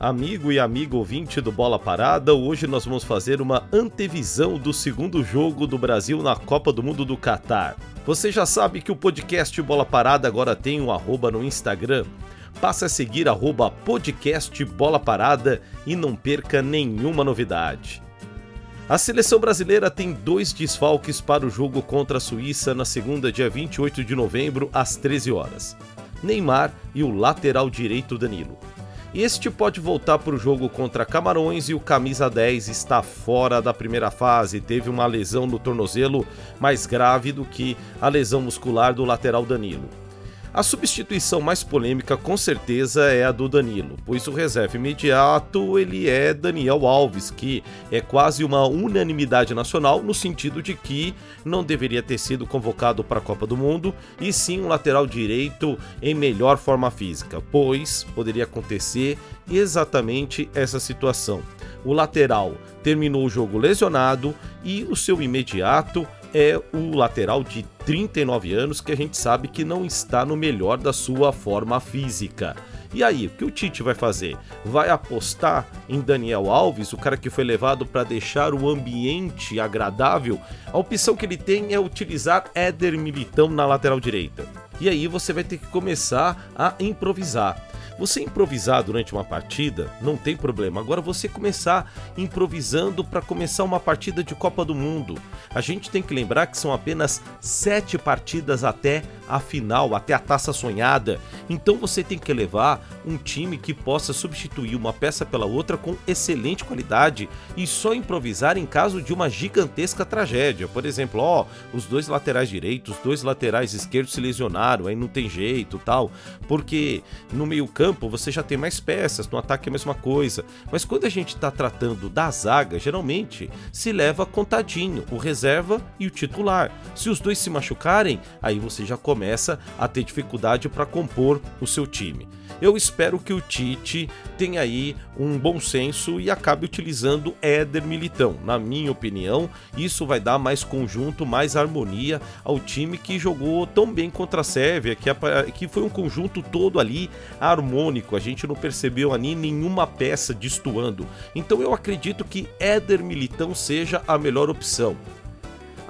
Amigo e amigo ouvinte do Bola Parada, hoje nós vamos fazer uma antevisão do segundo jogo do Brasil na Copa do Mundo do Catar. Você já sabe que o podcast Bola Parada agora tem um arroba no Instagram. Passe a seguir arroba podcast Bola Parada e não perca nenhuma novidade. A seleção brasileira tem dois desfalques para o jogo contra a Suíça na segunda, dia 28 de novembro, às 13 horas. Neymar e o lateral direito Danilo. Este pode voltar para o jogo contra Camarões e o camisa 10 está fora da primeira fase. Teve uma lesão no tornozelo mais grave do que a lesão muscular do lateral Danilo. A substituição mais polêmica com certeza é a do Danilo, pois o reserva imediato ele é Daniel Alves, que é quase uma unanimidade nacional no sentido de que não deveria ter sido convocado para a Copa do Mundo e sim um lateral direito em melhor forma física, pois poderia acontecer exatamente essa situação. O lateral terminou o jogo lesionado e o seu imediato é o lateral de 39 anos que a gente sabe que não está no melhor da sua forma física. E aí, o que o Tite vai fazer? Vai apostar em Daniel Alves, o cara que foi levado para deixar o ambiente agradável? A opção que ele tem é utilizar Éder Militão na lateral direita. E aí você vai ter que começar a improvisar. Você improvisar durante uma partida não tem problema. Agora você começar improvisando para começar uma partida de Copa do Mundo. A gente tem que lembrar que são apenas sete partidas até a final, até a taça sonhada. Então você tem que levar um time que possa substituir uma peça pela outra com excelente qualidade e só improvisar em caso de uma gigantesca tragédia. Por exemplo, ó, os dois laterais direitos, os dois laterais esquerdos se lesionaram, aí não tem jeito, tal, porque no meio-campo campo você já tem mais peças, no ataque é a mesma coisa. Mas quando a gente está tratando da zaga, geralmente se leva contadinho o reserva e o titular. Se os dois se machucarem, aí você já começa a ter dificuldade para compor o seu time. Eu espero que o Tite tenha aí um bom senso e acabe utilizando Éder Militão. Na minha opinião, isso vai dar mais conjunto, mais harmonia ao time que jogou tão bem contra a Sérvia, que, que foi um conjunto todo ali harmônico. A gente não percebeu ali nenhuma peça destoando. Então eu acredito que Éder Militão seja a melhor opção.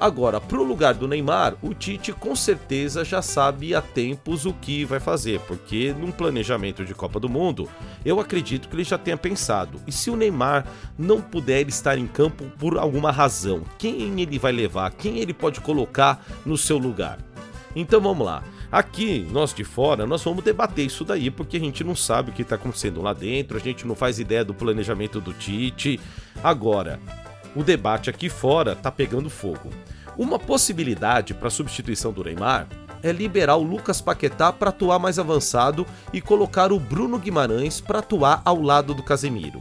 Agora, para o lugar do Neymar, o Tite com certeza já sabe há tempos o que vai fazer, porque num planejamento de Copa do Mundo, eu acredito que ele já tenha pensado. E se o Neymar não puder estar em campo por alguma razão, quem ele vai levar? Quem ele pode colocar no seu lugar? Então vamos lá. Aqui, nós de fora, nós vamos debater isso daí, porque a gente não sabe o que está acontecendo lá dentro, a gente não faz ideia do planejamento do Tite. Agora, o debate aqui fora tá pegando fogo. Uma possibilidade para substituição do Neymar é liberar o Lucas Paquetá para atuar mais avançado e colocar o Bruno Guimarães para atuar ao lado do Casemiro.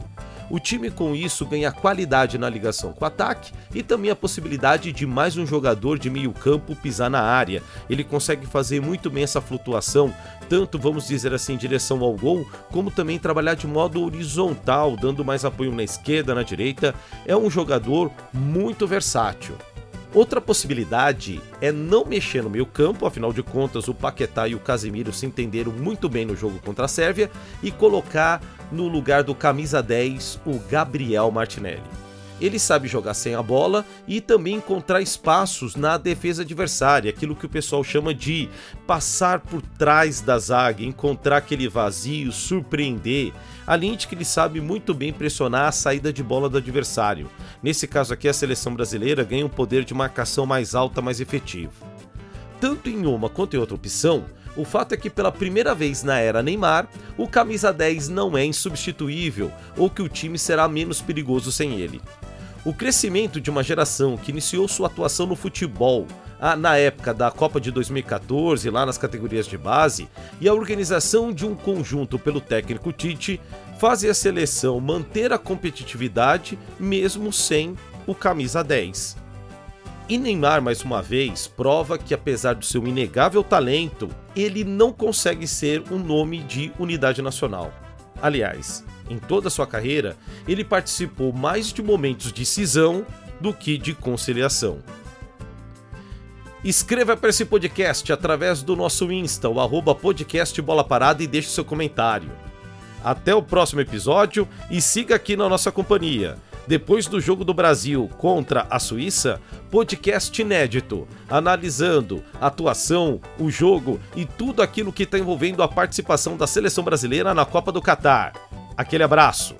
O time com isso ganha qualidade na ligação com o ataque e também a possibilidade de mais um jogador de meio campo pisar na área. Ele consegue fazer muito bem essa flutuação, tanto vamos dizer assim em direção ao gol, como também trabalhar de modo horizontal, dando mais apoio na esquerda, na direita. É um jogador muito versátil. Outra possibilidade é não mexer no meio campo, afinal de contas o Paquetá e o Casemiro se entenderam muito bem no jogo contra a Sérvia, e colocar no lugar do camisa 10 o Gabriel Martinelli. Ele sabe jogar sem a bola e também encontrar espaços na defesa adversária, aquilo que o pessoal chama de passar por trás da zaga, encontrar aquele vazio, surpreender. Além de que ele sabe muito bem pressionar a saída de bola do adversário. Nesse caso aqui, a seleção brasileira ganha um poder de marcação mais alta, mais efetivo. Tanto em uma quanto em outra opção, o fato é que pela primeira vez na era Neymar, o camisa 10 não é insubstituível ou que o time será menos perigoso sem ele. O crescimento de uma geração que iniciou sua atuação no futebol ah, na época da Copa de 2014, lá nas categorias de base, e a organização de um conjunto pelo técnico Tite fazem a seleção manter a competitividade mesmo sem o camisa 10. E Neymar, mais uma vez, prova que, apesar do seu inegável talento, ele não consegue ser um nome de unidade nacional. Aliás, em toda a sua carreira, ele participou mais de momentos de cisão do que de conciliação. Escreva para esse podcast através do nosso Insta, o arroba podcast Bola Parada e deixe seu comentário. Até o próximo episódio e siga aqui na nossa companhia. Depois do jogo do Brasil contra a Suíça, podcast inédito, analisando a atuação, o jogo e tudo aquilo que está envolvendo a participação da seleção brasileira na Copa do Catar. Aquele abraço.